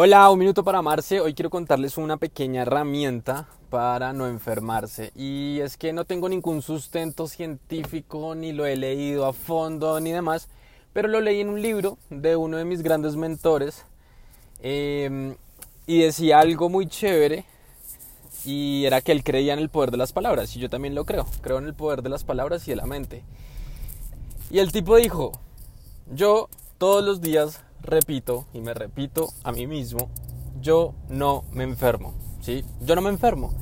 Hola, un minuto para amarse. Hoy quiero contarles una pequeña herramienta para no enfermarse. Y es que no tengo ningún sustento científico, ni lo he leído a fondo, ni demás, pero lo leí en un libro de uno de mis grandes mentores. Em, y decía algo muy chévere. Y era que él creía en el poder de las palabras. Y yo también lo creo. Creo en el poder de las palabras y de la mente. Y el tipo dijo, yo todos los días repito y me repito a mí mismo, yo no me enfermo, ¿sí? Yo no me enfermo.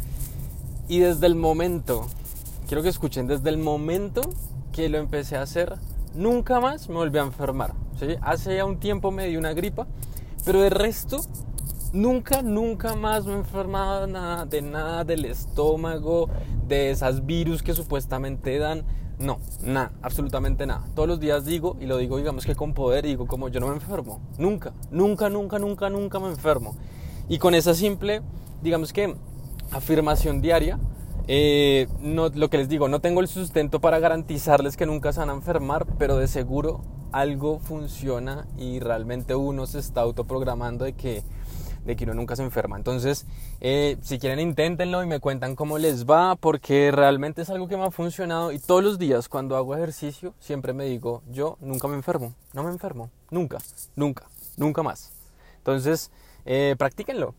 Y desde el momento, quiero que escuchen, desde el momento que lo empecé a hacer, nunca más me volví a enfermar, ¿sí? Hace ya un tiempo me di una gripa, pero de resto, nunca, nunca más me he enfermado de nada del estómago, de esas virus que supuestamente dan. No, nada, absolutamente nada. Todos los días digo, y lo digo digamos que con poder, digo como yo no me enfermo. Nunca, nunca, nunca, nunca, nunca me enfermo. Y con esa simple, digamos que afirmación diaria, eh, no, lo que les digo, no tengo el sustento para garantizarles que nunca se van a enfermar, pero de seguro algo funciona y realmente uno se está autoprogramando de que de que uno nunca se enferma. Entonces, eh, si quieren, inténtenlo y me cuentan cómo les va, porque realmente es algo que me ha funcionado y todos los días cuando hago ejercicio siempre me digo, yo nunca me enfermo, no me enfermo, nunca, nunca, nunca más. Entonces, eh, practíquenlo.